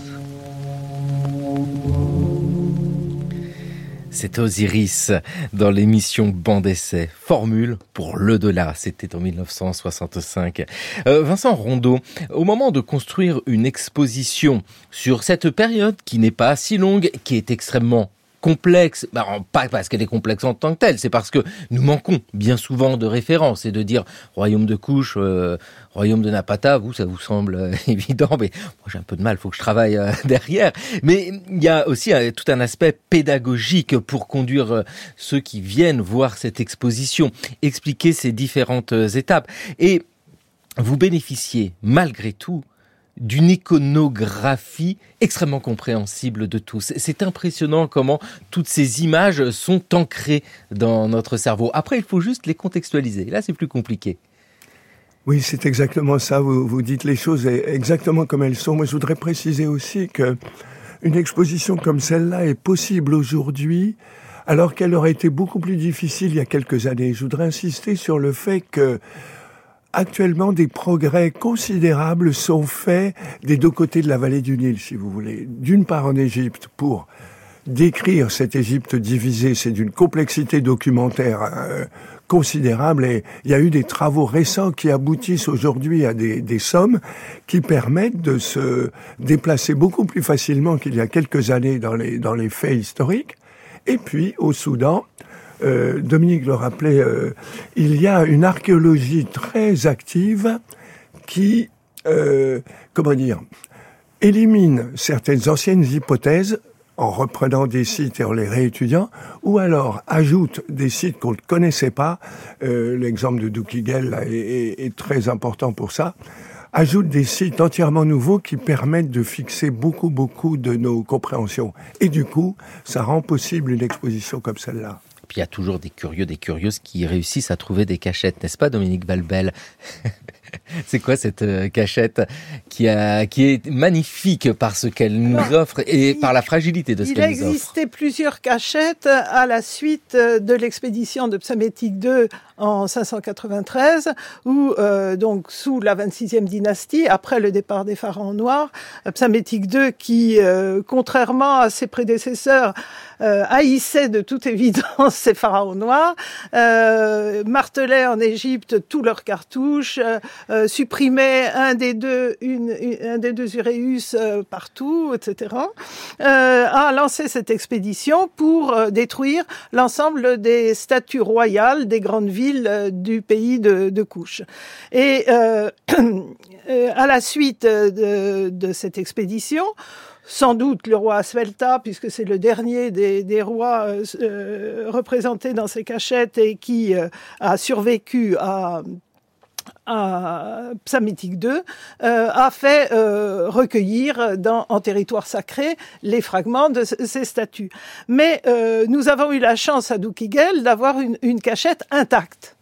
C'est Osiris dans l'émission Bande Essai. Formule pour le delà. C'était en 1965. Euh, Vincent Rondeau, au moment de construire une exposition sur cette période qui n'est pas si longue, qui est extrêmement complexe, bah, pas parce qu'elle est complexe en tant que telle, c'est parce que nous manquons bien souvent de références et de dire royaume de couche, euh, royaume de Napata, vous ça vous semble euh, [LAUGHS] évident, mais moi j'ai un peu de mal, faut que je travaille euh, [LAUGHS] derrière. Mais il y a aussi tout un aspect pédagogique pour conduire ceux qui viennent voir cette exposition, expliquer ces différentes étapes et vous bénéficiez malgré tout d'une iconographie extrêmement compréhensible de tous. C'est impressionnant comment toutes ces images sont ancrées dans notre cerveau. Après, il faut juste les contextualiser. Là, c'est plus compliqué. Oui, c'est exactement ça. Vous, dites les choses exactement comme elles sont. Moi, je voudrais préciser aussi que une exposition comme celle-là est possible aujourd'hui alors qu'elle aurait été beaucoup plus difficile il y a quelques années. Je voudrais insister sur le fait que actuellement des progrès considérables sont faits des deux côtés de la vallée du Nil, si vous voulez. D'une part en Égypte pour décrire cette Égypte divisée, c'est d'une complexité documentaire euh, considérable et il y a eu des travaux récents qui aboutissent aujourd'hui à des, des, sommes qui permettent de se déplacer beaucoup plus facilement qu'il y a quelques années dans les, dans les faits historiques. Et puis au Soudan, euh, Dominique le rappelait, euh, il y a une archéologie très active qui, euh, comment dire, élimine certaines anciennes hypothèses en reprenant des sites et en les réétudiant, ou alors ajoute des sites qu'on ne connaissait pas. L'exemple de Doukigel est, est, très important pour ça ajoute des sites entièrement nouveaux qui permettent de fixer beaucoup, beaucoup de nos compréhensions. Et du coup, ça rend possible une exposition comme celle-là il y a toujours des curieux, des curieuses qui réussissent à trouver des cachettes, n'est-ce pas, Dominique Balbel [LAUGHS] C'est quoi cette euh, cachette qui, a, qui est magnifique par ce qu'elle nous offre et par la fragilité de ce qu'elle nous offre. Il existait plusieurs cachettes à la suite euh, de l'expédition de Psamétique II en 593, où euh, donc sous la 26e dynastie, après le départ des pharaons noirs, Psamétique II, qui, contrairement à ses prédécesseurs, euh, haïssait de toute évidence [LAUGHS] ces pharaons noirs, euh, martelait en Égypte tous leurs cartouches, euh, euh supprimait un des deux, une, un des deux Uréus euh, partout, etc. a lancé cette expédition pour détruire l'ensemble des statues royales des grandes villes du pays de, de Couche. Et [CLEARS THROAT] à la suite de, de cette expédition, sans doute le roi Asvelta, puisque c'est le dernier des, rois euh, euh, représentés dans ces cachettes et qui euh, a survécu à à Psamétique II, a fait recueillir dans, en territoire sacré les fragments de ces statues. Mais nous avons eu la chance à Doukigel d'avoir une, cachette intacte.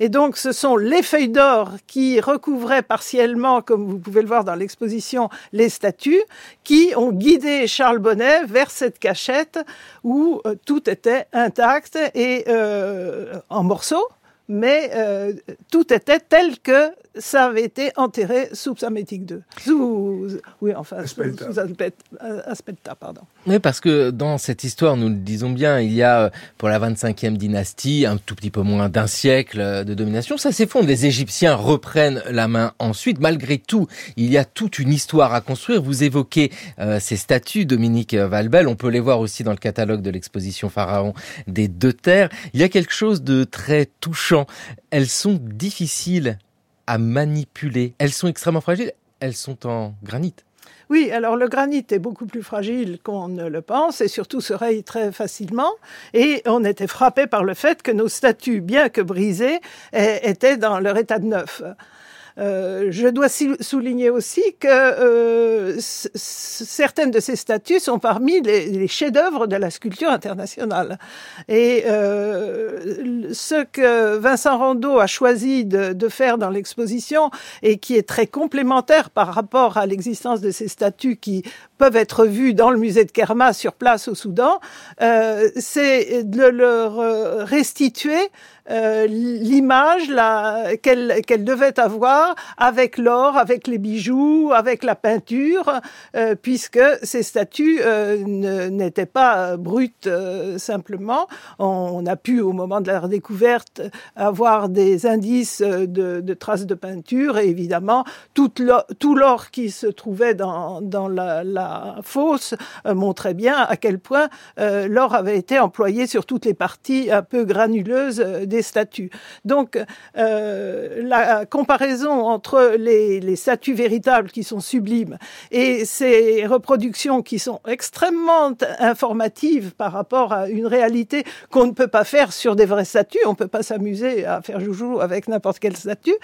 Et donc, ce sont les feuilles d'or qui recouvraient partiellement, comme vous pouvez le voir dans l'exposition, les statues, qui ont guidé Charles Bonnet vers cette cachette où euh, tout était intact et euh, en morceaux, mais euh, tout était tel que ça avait été enterré sous Psamétique 2. Sous, oui, enfin, Aspelta. sous Aspelta, pardon. Oui, parce que dans cette histoire, nous le disons bien, il y a pour la 25e dynastie un tout petit peu moins d'un siècle de domination. Ça s'effondre. Les Égyptiens reprennent la main ensuite. Malgré tout, il y a toute une histoire à construire. Vous évoquez euh, ces statues, Dominique Valbel. On peut les voir aussi dans le catalogue de l'exposition Pharaon des deux terres. Il y a quelque chose de très touchant. Elles sont difficiles à manipuler. Elles sont extrêmement fragiles. Elles sont en granit. Oui, alors le granit est beaucoup plus fragile qu'on ne le pense et surtout se raye très facilement. Et on était frappé par le fait que nos statues, bien que brisées, étaient dans leur état de neuf. Je dois souligner aussi que certaines de ces statues sont parmi les, chefs-d'œuvre de la sculpture internationale. Et ce que Vincent Rondeau a choisi de, de faire dans l'exposition et qui est très complémentaire par rapport à l'existence de ces statues qui peuvent être vues dans le musée de Kerma sur place au Soudan, euh, c'est de leur euh, restituer euh, l'image qu'elle devait avoir avec l'or, avec les bijoux, avec la peinture, euh, puisque ces statues euh, n'étaient pas brutes simplement. On, a pu, au moment de leur découverte, avoir des indices de, traces de peinture et évidemment tout l'or qui se trouvait dans, dans la, la fosse montrait bien à quel point l'or avait été employé sur toutes les parties un peu granuleuses des statues. Donc, euh, la comparaison entre les, les, statues véritables qui sont sublimes et ces reproductions qui sont extrêmement informatives par rapport à une réalité qu'on ne peut pas faire sur des vraies statues, on ne peut pas s'amuser à faire joujou avec n'importe quelle statue,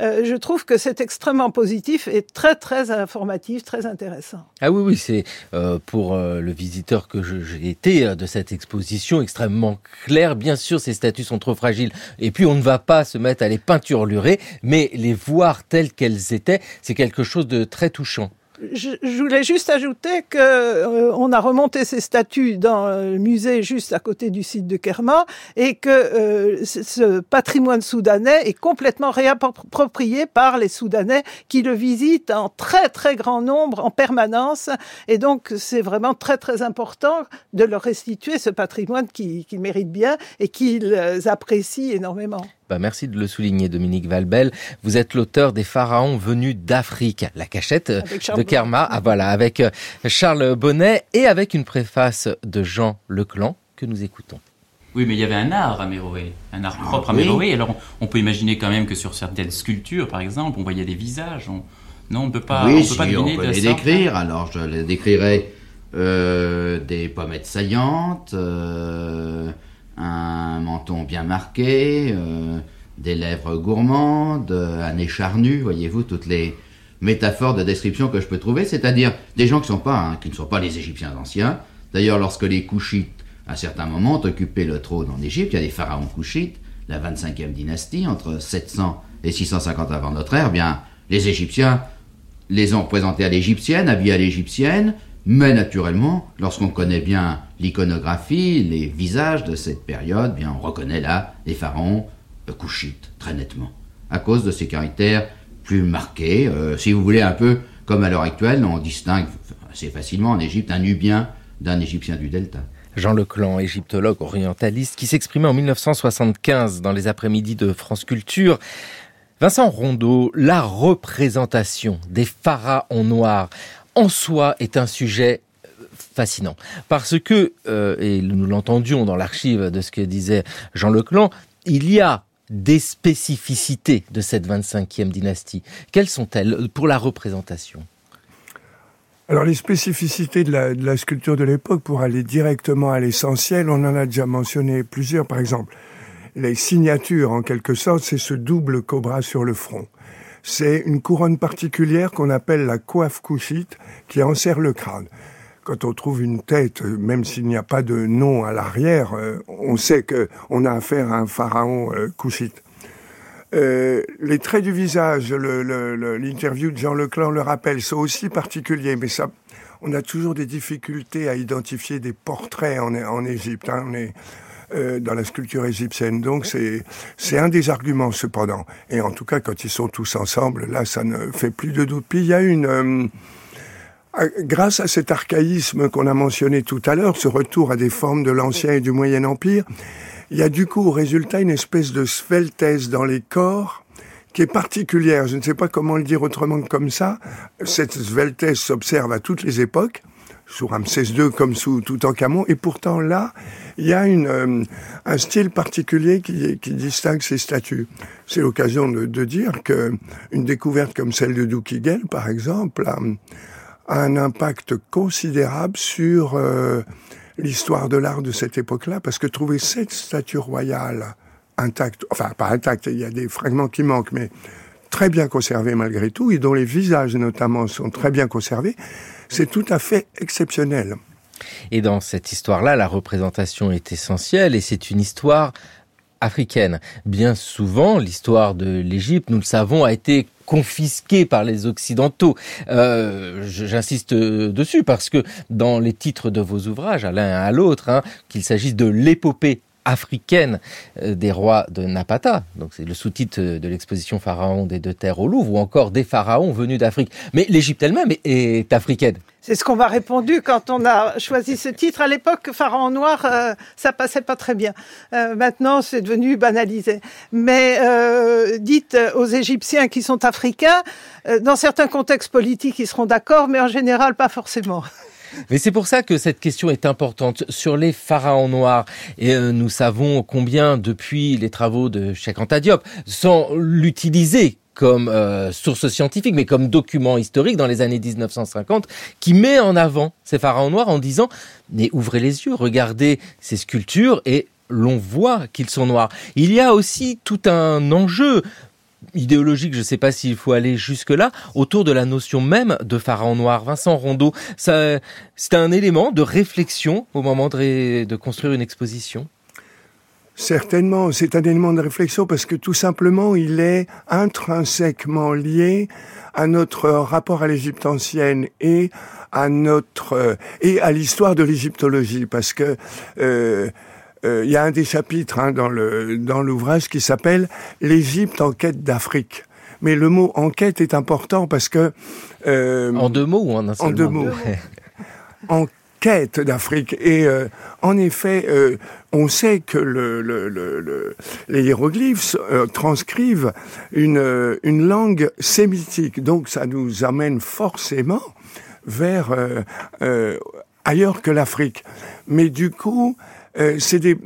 euh, je trouve que c'est extrêmement positif et très très informatif, très intéressant. Ah oui, oui, c'est euh, pour le visiteur que j'ai été de cette exposition extrêmement clair. Bien sûr, ces statues sont trop fragiles et puis on ne va pas se mettre à les peinturlurer, mais les voir telles qu'elles étaient, c'est quelque chose de très touchant. Je, voulais juste ajouter que euh, on a remonté ces statues dans le musée juste à côté du site de Kerma et que euh, ce patrimoine soudanais est complètement réapproprié par les Soudanais qui le visitent en très très grand nombre en permanence et donc c'est vraiment très très important de leur restituer ce patrimoine qu'ils qui méritent bien et qu'ils apprécient énormément. Bah, merci de le souligner, Dominique Valbel. Vous êtes l'auteur des pharaons venus d'Afrique, la cachette de Kerma, ah, voilà, avec euh, Charles Bonnet et avec une préface de Jean Leclan que nous écoutons. Oui, mais il y avait un art à Méroé, un art ah, propre à Méroé. Alors, on peut imaginer quand même que sur certaines sculptures, par exemple, on voyait des visages. Non, on ne peut pas, oui, on peut pas on peut les décrire. Alors, je les décrirais euh, des pommettes saillantes. Euh, un menton bien marqué, euh, des lèvres gourmandes, un nez charnu, voyez-vous, toutes les métaphores de description que je peux trouver, c'est-à-dire des gens qui, sont pas, hein, qui ne sont pas les Égyptiens anciens. D'ailleurs, lorsque les Couchites, à certains moments, ont occupé le trône en Égypte, il y a des pharaons Couchites, la 25e dynastie, entre 700 et 650 avant notre ère, bien, les Égyptiens les ont présentés à l'égyptienne, habillés à l'égyptienne, mais naturellement, lorsqu'on connaît bien l'iconographie, les visages de cette période, bien on reconnaît là les pharaons couchites très nettement, à cause de ces caractères plus marqués. Euh, si vous voulez, un peu comme à l'heure actuelle, on distingue assez facilement en Égypte un Nubien d'un Égyptien du Delta. Jean Leclan, égyptologue orientaliste, qui s'exprimait en 1975 dans les après-midi de France Culture. Vincent Rondeau, la représentation des pharaons noirs en soi est un sujet fascinant parce que euh, et nous l'entendions dans l'archive de ce que disait Jean Leclan, il y a des spécificités de cette 25e dynastie. Quelles sont-elles pour la représentation? Alors les spécificités de la, de la sculpture de l'époque, pour aller directement à l'essentiel, on en a déjà mentionné plusieurs. Par exemple, les signatures, en quelque sorte, c'est ce double cobra sur le front c'est une couronne particulière qu'on appelle la coiffe couchite qui enserre le crâne. Quand on trouve une tête, même s'il n'y a pas de nom à l'arrière, euh, on sait que on a affaire à un pharaon euh, couchite. Euh, les traits du visage, l'interview de Jean Leclan le rappelle, sont aussi particuliers, mais ça, on a toujours des difficultés à identifier des portraits en, Égypte. Hein. On est, euh, dans la sculpture égyptienne. Donc c'est un des arguments cependant. Et en tout cas, quand ils sont tous ensemble, là, ça ne fait plus de doute. Puis il y a une euh, grâce à cet archaïsme qu'on a mentionné tout à l'heure, ce retour à des formes de l'Ancien et du Moyen Empire, il y a du coup au résultat une espèce de sveltesse dans les corps qui est particulière. Je ne sais pas comment le dire autrement que comme ça. Cette sveltesse s'observe à toutes les époques sous Ramsès II comme sous Toutankhamon. Et pourtant là, il y a une, euh, un style particulier qui, qui, distingue ces statues. C'est l'occasion de, de, dire que une découverte comme celle de Doukigel, par exemple, un impact considérable sur euh, l'histoire de l'art de cette époque-là, parce que trouver cette statue royale intacte, enfin pas intacte, il y a des fragments qui manquent, mais très bien conservés malgré tout et dont les visages notamment sont très bien conservés, c'est tout à fait exceptionnel. Et dans cette histoire-là, la représentation est essentielle et c'est une histoire africaine. Bien souvent, l'histoire de l'Égypte, nous le savons, a été confisquée par les Occidentaux. Euh, J'insiste dessus parce que dans les titres de vos ouvrages, à l'un à l'autre, hein, qu'il s'agisse de l'épopée africaine euh, des rois de Napata, donc c'est le sous-titre de l'exposition Pharaon des deux terres au Louvre, ou encore des pharaons venus d'Afrique. Mais l'Égypte elle-même est africaine. C'est ce qu'on m'a répondu quand on a choisi ce titre. À l'époque, Pharaon noir, euh, ça passait pas très bien. Euh, maintenant, c'est devenu banalisé. Mais euh, dites aux Égyptiens qui sont africains, euh, dans certains contextes politiques, ils seront d'accord, mais en général, pas forcément. [LAUGHS] Mais c'est pour ça que cette question est importante sur les pharaons noirs. Et euh, nous savons combien, depuis les travaux de Cheikh Anta Diop, sans l'utiliser comme euh, source scientifique, mais comme document historique dans les années 1950, qui met en avant ces pharaons noirs en disant mais ouvrez les yeux, regardez ces sculptures et l'on voit qu'ils sont noirs. Il y a aussi tout un enjeu idéologique, je ne sais pas s'il faut aller jusque-là, autour de la notion même de pharaon noir. Vincent Rondeau, c'est un élément de réflexion au moment de, de construire une exposition? Certainement, c'est un élément de réflexion parce que tout simplement, il est intrinsèquement lié à notre rapport à l'Égypte ancienne et à notre et à l'histoire de l'égyptologie, parce que euh, euh, il y a un des chapitres hein, dans le dans l'ouvrage qui s'appelle l'Égypte en quête d'Afrique. Mais le mot enquête est important parce que euh, en deux mots ou en un seul En deux mots. [LAUGHS] en quête d'Afrique. Et euh, en effet, euh, on sait que le, le, le, les hiéroglyphes euh, transcrivent une, une langue sémitique. Donc ça nous amène forcément vers ailleurs que l'Afrique. Mais du coup, c'est des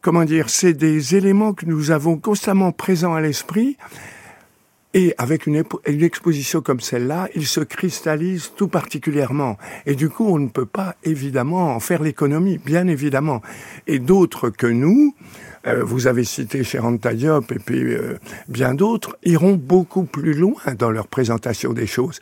comment dire, c'est des éléments que nous avons constamment présents à l'esprit et avec une, une exposition comme celle-là, il se cristallise tout particulièrement. Et du coup, on ne peut pas évidemment en faire l'économie, bien évidemment. Et d'autres que nous, euh, vous avez cité Cheranta Diop et puis euh, bien d'autres, iront beaucoup plus loin dans leur présentation des choses.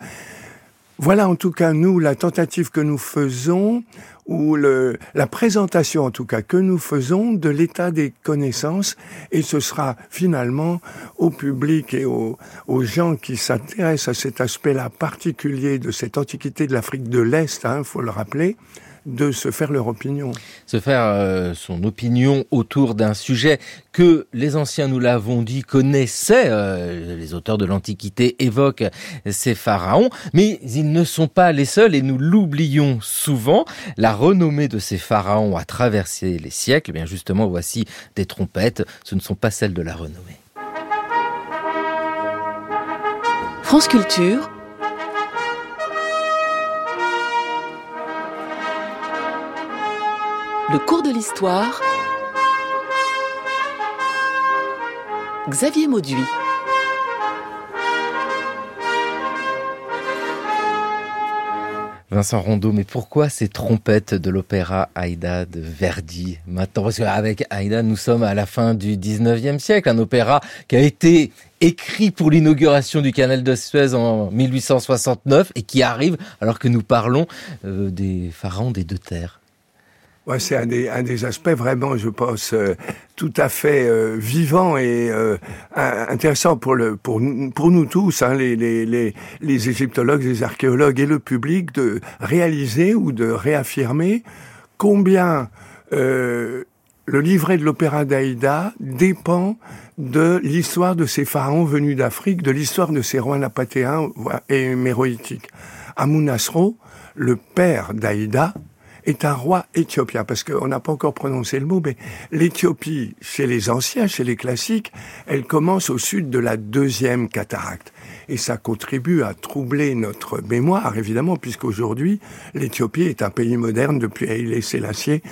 Voilà en tout cas nous la tentative que nous faisons ou le, la présentation en tout cas que nous faisons de l'état des connaissances et ce sera finalement au public et aux, gens qui s'intéressent à cet aspect-là particulier de cette antiquité de l'Afrique de l'Est, il hein, faut le rappeler, de se faire leur opinion. Se faire euh, son opinion autour d'un sujet que les anciens, nous l'avons dit, connaissaient. Euh, les auteurs de l'Antiquité évoquent ces pharaons, mais ils ne sont pas les seuls et nous l'oublions souvent. La renommée de ces pharaons a traversé les siècles. Eh bien justement, voici des trompettes. Ce ne sont pas celles de la renommée. France Culture Le cours de l'histoire. Xavier Mauduit. Vincent Rondeau, mais pourquoi ces trompettes de l'opéra Aïda de Verdi maintenant? Parce qu'avec Aïda, nous sommes à la fin du 19e siècle, un opéra qui a été écrit pour l'inauguration du canal de Suez en 1869 et qui arrive alors que nous parlons euh, des pharaons des deux terres. Ouais, c'est un des, un des aspects vraiment, je pense, euh, tout à fait euh, vivant et euh, intéressant pour, le, pour, pour nous tous, hein, les, les, les, les égyptologues, les archéologues et le public, de réaliser ou de réaffirmer combien le livret de l'opéra d'Aïda dépend de l'histoire de ces pharaons venus d'Afrique, de l'histoire de ces rois napatéens et méroïtiques. Amunasro, le père d'Aïda, est un roi éthiopien, parce qu'on n'a pas encore prononcé le mot, mais l'Éthiopie, chez les anciens, chez les classiques, elle commence au sud de la deuxième cataracte. Et ça contribue à troubler notre mémoire, évidemment, puisqu'aujourd'hui, l'Éthiopie est un pays moderne depuis Haïlé Sélassié,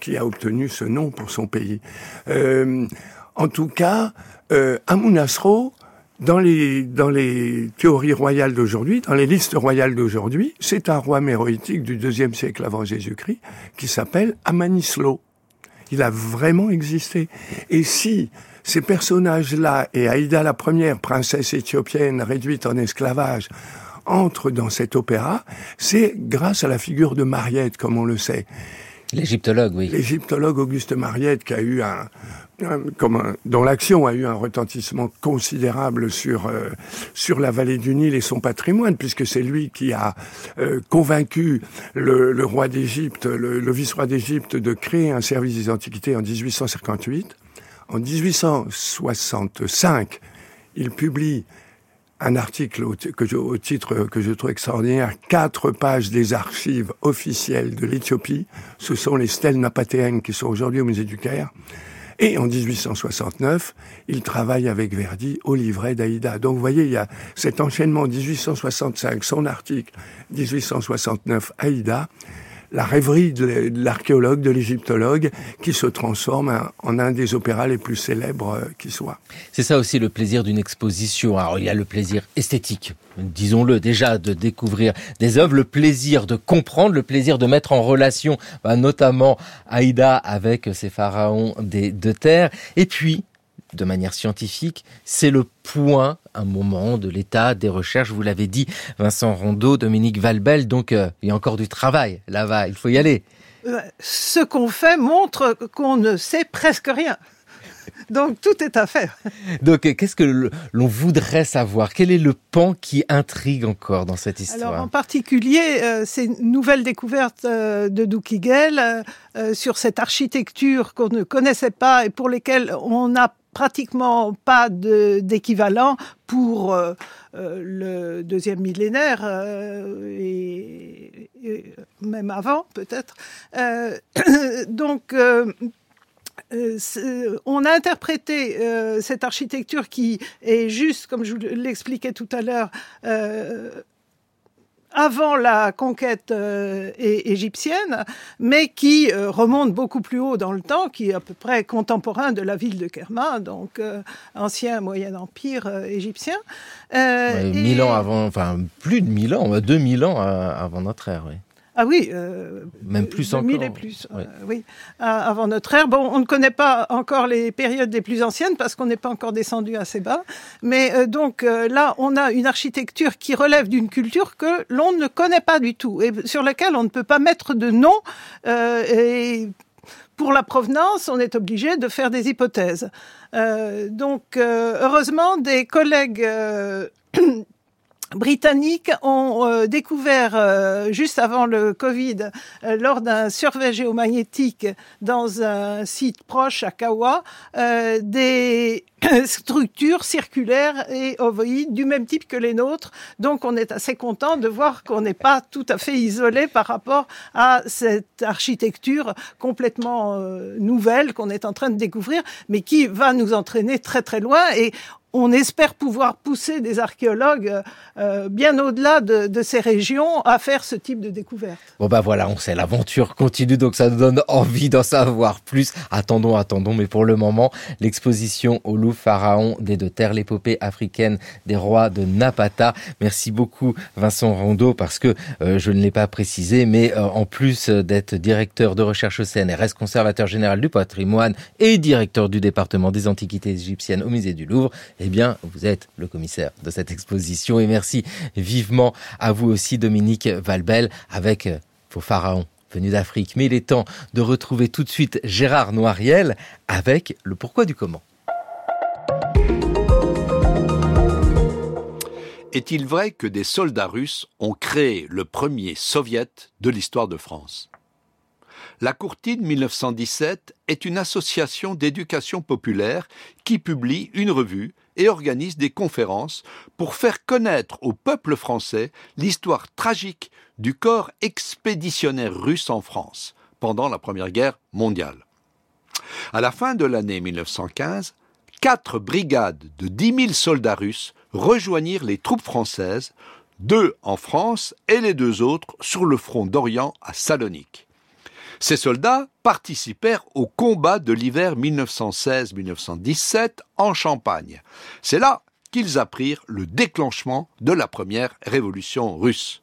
qui a obtenu ce nom pour son pays. Euh, en tout cas, euh, Amunasro, dans les, dans les théories royales d'aujourd'hui, dans les listes royales d'aujourd'hui, c'est un roi méroïtique du deuxième siècle avant Jésus-Christ qui s'appelle Amanislo. Il a vraiment existé. Et si ces personnages-là et Aïda la première, princesse éthiopienne réduite en esclavage, entrent dans cet opéra, c'est grâce à la figure de Mariette, comme on le sait. L'égyptologue, oui. L'égyptologue Auguste Mariette, qui a eu un, comme dont l'action a eu un retentissement considérable sur euh, sur la vallée du Nil et son patrimoine, puisque c'est lui qui a euh, convaincu le, le roi d'Égypte, le, le vice-roi d'Égypte, de créer un service des antiquités en 1858. En 1865, il publie un article au, titre que je trouve extraordinaire, quatre pages des archives officielles de l'Éthiopie. Ce sont les stèles napatéennes qui sont aujourd'hui au musée du Caire. Et en 1869, il travaille avec Verdi au livret d'Aïda. Donc vous voyez, il y a cet enchaînement 1865, son article, 1869, Aïda, la rêverie de l'archéologue, de l'égyptologue, qui se transforme en un des opéras les plus célèbres euh, qui soit. C'est ça aussi le plaisir d'une exposition. Alors il y a le plaisir esthétique, disons-le déjà, de découvrir des œuvres, le plaisir de comprendre, le plaisir de mettre en relation bah, notamment Aïda avec ces pharaons des deux terres, et puis de manière scientifique, c'est le point, un moment de l'état des recherches. Vous l'avez dit, Vincent Rondeau, Dominique Valbel. Donc, euh, il y a encore du travail là-bas. Il faut y aller. Euh, ce qu'on fait montre qu'on ne sait presque rien. Donc tout est à faire. Donc qu'est-ce que l'on voudrait savoir? Quel est le pan qui intrigue encore dans cette histoire? Alors en particulier euh, ces nouvelles découvertes euh, de Doukigel euh, sur cette architecture qu'on ne connaissait pas et pour lesquelles on n'a pratiquement pas d'équivalent pour euh, euh, le deuxième millénaire euh, et, même avant peut-être. [COUGHS] Donc on a interprété cette architecture qui est juste, comme je l'expliquais tout à l'heure, avant la conquête euh, égyptienne, mais qui euh, remonte beaucoup plus haut dans le temps, qui est à peu près contemporain de la ville de Kerma, donc euh, ancien Moyen Empire égyptien. Ouais, mille et... ans avant, enfin plus de mille ans, 2000 ans avant notre ère, oui. Ah oui, euh, même plus 2000 encore. et plus, oui. Euh, oui, avant notre ère. Bon, on ne connaît pas encore les périodes les plus anciennes parce qu'on n'est pas encore descendu assez bas. Mais euh, donc euh, là, on a une architecture qui relève d'une culture que l'on ne connaît pas du tout et sur laquelle on ne peut pas mettre de nom. Euh, et pour la provenance, on est obligé de faire des hypothèses. Euh, donc, euh, heureusement, des collègues euh, [CLEARS THROAT] britanniques ont euh, découvert euh, juste avant le Covid, euh, lors d'un survey géomagnétique dans un site proche à Kawa, euh, des [COUGHS] structures circulaires et ovoïdes du même type que les nôtres. Donc on est assez content de voir qu'on n'est pas tout à fait isolé par rapport à cette architecture complètement euh, nouvelle qu'on est en train de découvrir, mais qui va nous entraîner très très loin et on espère pouvoir pousser des archéologues euh, bien au-delà de, de, ces régions à faire ce type de découverte. Bon ben voilà, on sait, l'aventure continue, donc ça nous donne envie d'en savoir plus. Attendons, attendons, mais pour le moment, l'exposition au Louvre Pharaon des deux terres, l'épopée africaine des rois de Napata. Merci beaucoup Vincent Rondeau, parce que euh, je ne l'ai pas précisé, mais euh, en plus d'être directeur de recherche au CNRS, conservateur général du patrimoine et directeur du département des antiquités égyptiennes au musée du Louvre, eh bien, vous êtes le commissaire de cette exposition. Et merci vivement à vous aussi, Dominique Valbel, avec vos pharaons venus d'Afrique. Mais il est temps de retrouver tout de suite Gérard Noiriel avec le pourquoi du comment. Est-il vrai que des soldats russes ont créé le premier soviet de l'histoire de France? La Courtine 1917 est une association d'éducation populaire qui publie une revue et organise des conférences pour faire connaître au peuple français l'histoire tragique du corps expéditionnaire russe en France pendant la Première Guerre mondiale. À la fin de l'année 1915, quatre brigades de 10 000 soldats russes rejoignirent les troupes françaises, deux en France et les deux autres sur le front d'Orient à Salonique. Ces soldats participèrent au combat de l'hiver 1916-1917 en Champagne. C'est là qu'ils apprirent le déclenchement de la première révolution russe.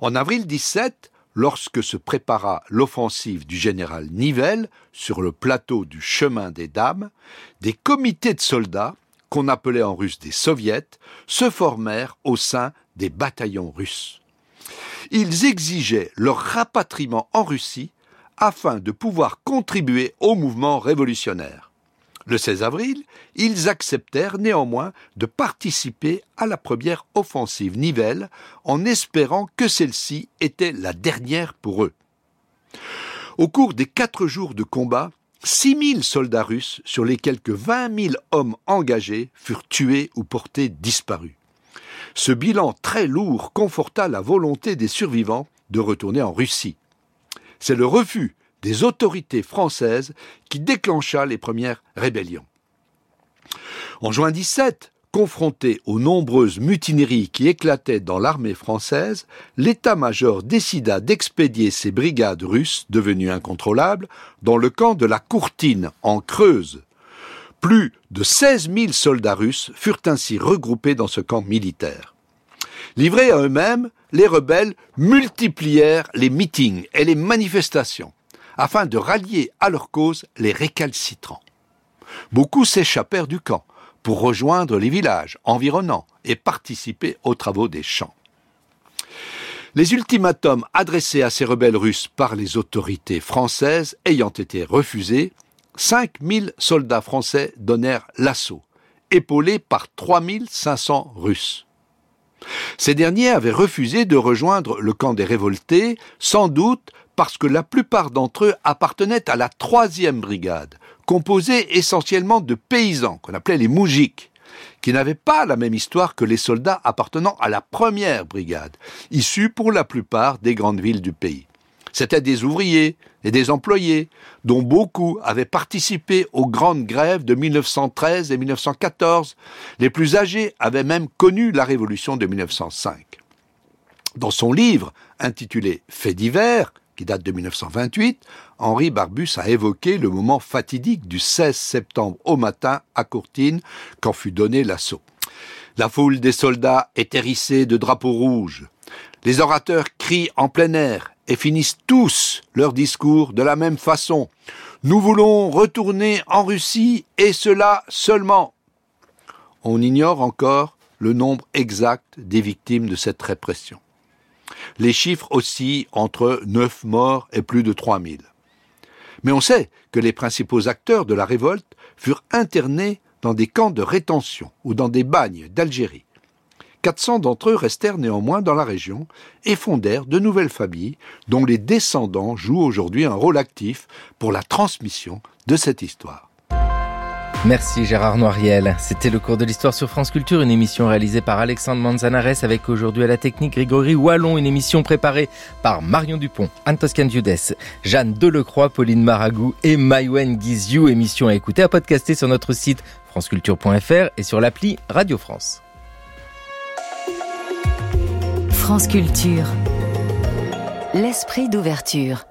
En avril 17, lorsque se prépara l'offensive du général Nivelle sur le plateau du chemin des dames, des comités de soldats, qu'on appelait en russe des soviets, se formèrent au sein des bataillons russes. Ils exigeaient leur rapatriement en Russie afin de pouvoir contribuer au mouvement révolutionnaire. Le 16 avril, ils acceptèrent néanmoins de participer à la première offensive Nivelle en espérant que celle-ci était la dernière pour eux. Au cours des quatre jours de combat, 6000 soldats russes sur les quelques 20 000 hommes engagés furent tués ou portés disparus. Ce bilan très lourd conforta la volonté des survivants de retourner en Russie. C'est le refus des autorités françaises qui déclencha les premières rébellions. En juin 17, confronté aux nombreuses mutineries qui éclataient dans l'armée française, l'état-major décida d'expédier ses brigades russes, devenues incontrôlables, dans le camp de la Courtine, en Creuse. Plus de 16 000 soldats russes furent ainsi regroupés dans ce camp militaire. Livrés à eux-mêmes, les rebelles multiplièrent les meetings et les manifestations afin de rallier à leur cause les récalcitrants. Beaucoup s'échappèrent du camp pour rejoindre les villages environnants et participer aux travaux des champs. Les ultimatums adressés à ces rebelles russes par les autorités françaises ayant été refusés, 5000 soldats français donnèrent l'assaut, épaulés par 3500 Russes. Ces derniers avaient refusé de rejoindre le camp des révoltés, sans doute parce que la plupart d'entre eux appartenaient à la troisième brigade, composée essentiellement de paysans, qu'on appelait les moujiks, qui n'avaient pas la même histoire que les soldats appartenant à la première brigade, issus pour la plupart des grandes villes du pays. C'étaient des ouvriers et des employés, dont beaucoup avaient participé aux grandes grèves de 1913 et 1914. Les plus âgés avaient même connu la révolution de 1905. Dans son livre intitulé Faits divers, qui date de 1928, Henri Barbus a évoqué le moment fatidique du 16 septembre au matin à Courtine, quand fut donné l'assaut. La foule des soldats est hérissée de drapeaux rouges. Les orateurs crient en plein air et finissent tous leur discours de la même façon. Nous voulons retourner en Russie et cela seulement. On ignore encore le nombre exact des victimes de cette répression. Les chiffres oscillent entre 9 morts et plus de 3000. Mais on sait que les principaux acteurs de la révolte furent internés dans des camps de rétention ou dans des bagnes d'Algérie. 400 d'entre eux restèrent néanmoins dans la région et fondèrent de nouvelles familles dont les descendants jouent aujourd'hui un rôle actif pour la transmission de cette histoire. Merci Gérard Noiriel. C'était le cours de l'histoire sur France Culture, une émission réalisée par Alexandre Manzanares avec aujourd'hui à la technique Grégory Wallon, une émission préparée par Marion Dupont, Anne Toscan Jeanne Delecroix, Pauline Maragou et Maïwen Guizou. Émission à écouter, à podcaster sur notre site franceculture.fr et sur l'appli Radio France. France Culture. L'esprit d'ouverture.